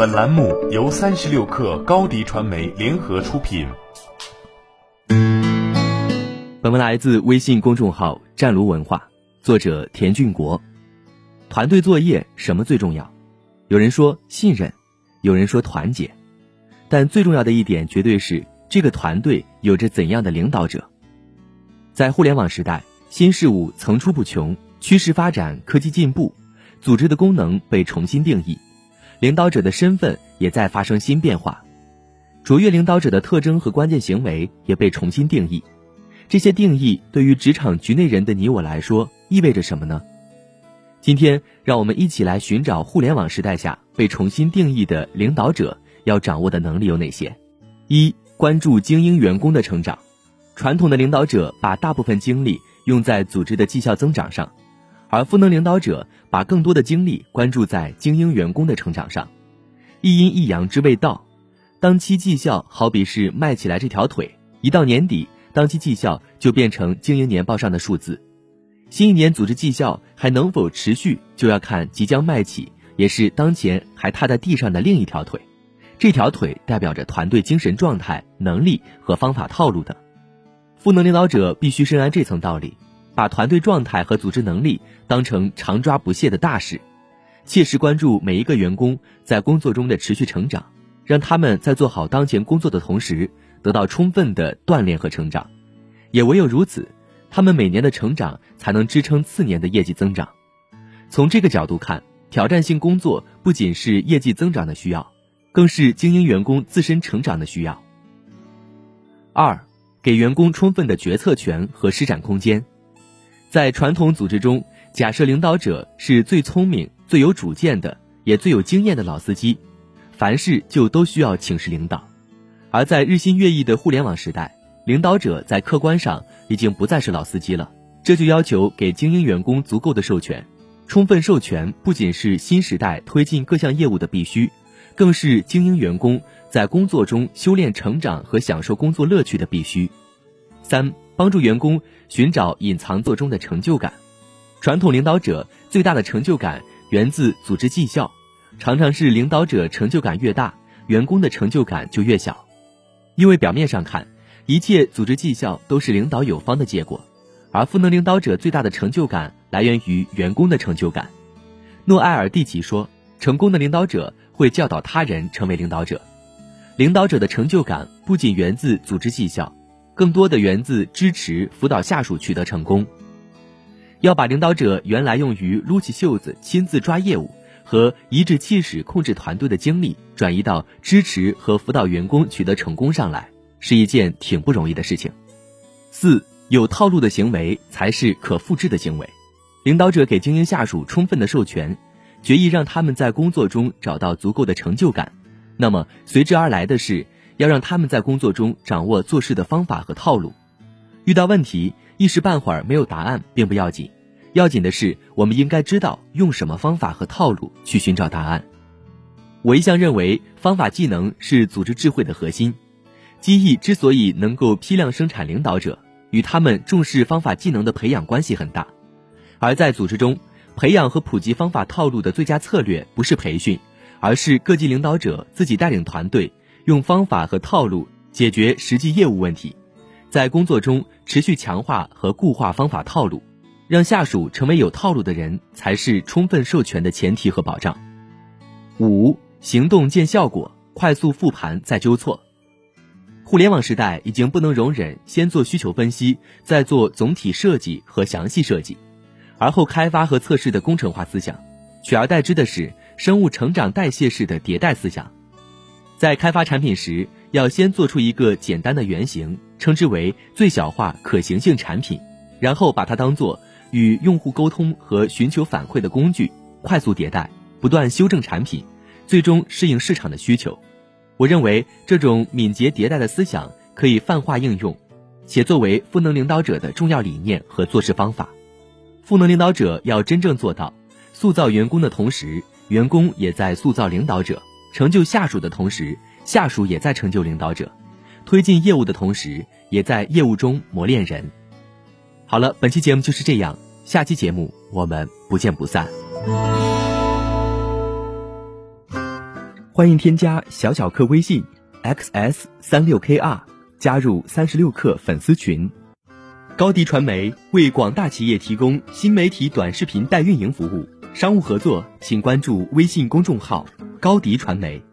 本栏目由三十六氪高低传媒联合出品。本文来自微信公众号“湛卢文化”，作者田俊国。团队作业什么最重要？有人说信任，有人说团结，但最重要的一点绝对是这个团队有着怎样的领导者。在互联网时代，新事物层出不穷，趋势发展，科技进步，组织的功能被重新定义。领导者的身份也在发生新变化，卓越领导者的特征和关键行为也被重新定义。这些定义对于职场局内人的你我来说意味着什么呢？今天，让我们一起来寻找互联网时代下被重新定义的领导者要掌握的能力有哪些。一、关注精英员工的成长。传统的领导者把大部分精力用在组织的绩效增长上。而赋能领导者把更多的精力关注在精英员工的成长上，一阴一阳之谓道。当期绩效好比是迈起来这条腿，一到年底，当期绩效就变成经营年报上的数字。新一年组织绩效还能否持续，就要看即将迈起，也是当前还踏在地上的另一条腿。这条腿代表着团队精神状态、能力和方法套路等。赋能领导者必须深谙这层道理。把团队状态和组织能力当成常抓不懈的大事，切实关注每一个员工在工作中的持续成长，让他们在做好当前工作的同时得到充分的锻炼和成长。也唯有如此，他们每年的成长才能支撑次年的业绩增长。从这个角度看，挑战性工作不仅是业绩增长的需要，更是精英员工自身成长的需要。二，给员工充分的决策权和施展空间。在传统组织中，假设领导者是最聪明、最有主见的，也最有经验的老司机，凡事就都需要请示领导。而在日新月异的互联网时代，领导者在客观上已经不再是老司机了，这就要求给精英员工足够的授权。充分授权不仅是新时代推进各项业务的必须，更是精英员工在工作中修炼成长和享受工作乐趣的必须。三。帮助员工寻找隐藏作中的成就感。传统领导者最大的成就感源自组织绩效，常常是领导者成就感越大，员工的成就感就越小。因为表面上看，一切组织绩效都是领导有方的结果，而赋能领导者最大的成就感来源于员工的成就感。诺埃尔·蒂奇说：“成功的领导者会教导他人成为领导者。”领导者的成就感不仅源自组织绩效。更多的源自支持辅导下属取得成功，要把领导者原来用于撸起袖子亲自抓业务和颐指气使控制团队的精力转移到支持和辅导员工取得成功上来，是一件挺不容易的事情。四有套路的行为才是可复制的行为，领导者给精英下属充分的授权，决意让他们在工作中找到足够的成就感，那么随之而来的是。要让他们在工作中掌握做事的方法和套路，遇到问题一时半会儿没有答案并不要紧，要紧的是我们应该知道用什么方法和套路去寻找答案。我一向认为方法技能是组织智慧的核心，机翼之所以能够批量生产领导者，与他们重视方法技能的培养关系很大。而在组织中，培养和普及方法套路的最佳策略不是培训，而是各级领导者自己带领团队。用方法和套路解决实际业务问题，在工作中持续强化和固化方法套路，让下属成为有套路的人，才是充分授权的前提和保障。五、行动见效果，快速复盘再纠错。互联网时代已经不能容忍先做需求分析，再做总体设计和详细设计，而后开发和测试的工程化思想，取而代之的是生物成长代谢式的迭代思想。在开发产品时，要先做出一个简单的原型，称之为最小化可行性产品，然后把它当做与用户沟通和寻求反馈的工具，快速迭代，不断修正产品，最终适应市场的需求。我认为这种敏捷迭代的思想可以泛化应用，且作为赋能领导者的重要理念和做事方法。赋能领导者要真正做到塑造员工的同时，员工也在塑造领导者。成就下属的同时，下属也在成就领导者；推进业务的同时，也在业务中磨练人。好了，本期节目就是这样，下期节目我们不见不散。欢迎添加小小客微信 xs 三六 kr 加入三十六课粉丝群。高迪传媒为广大企业提供新媒体短视频代运营服务，商务合作请关注微信公众号高迪传媒。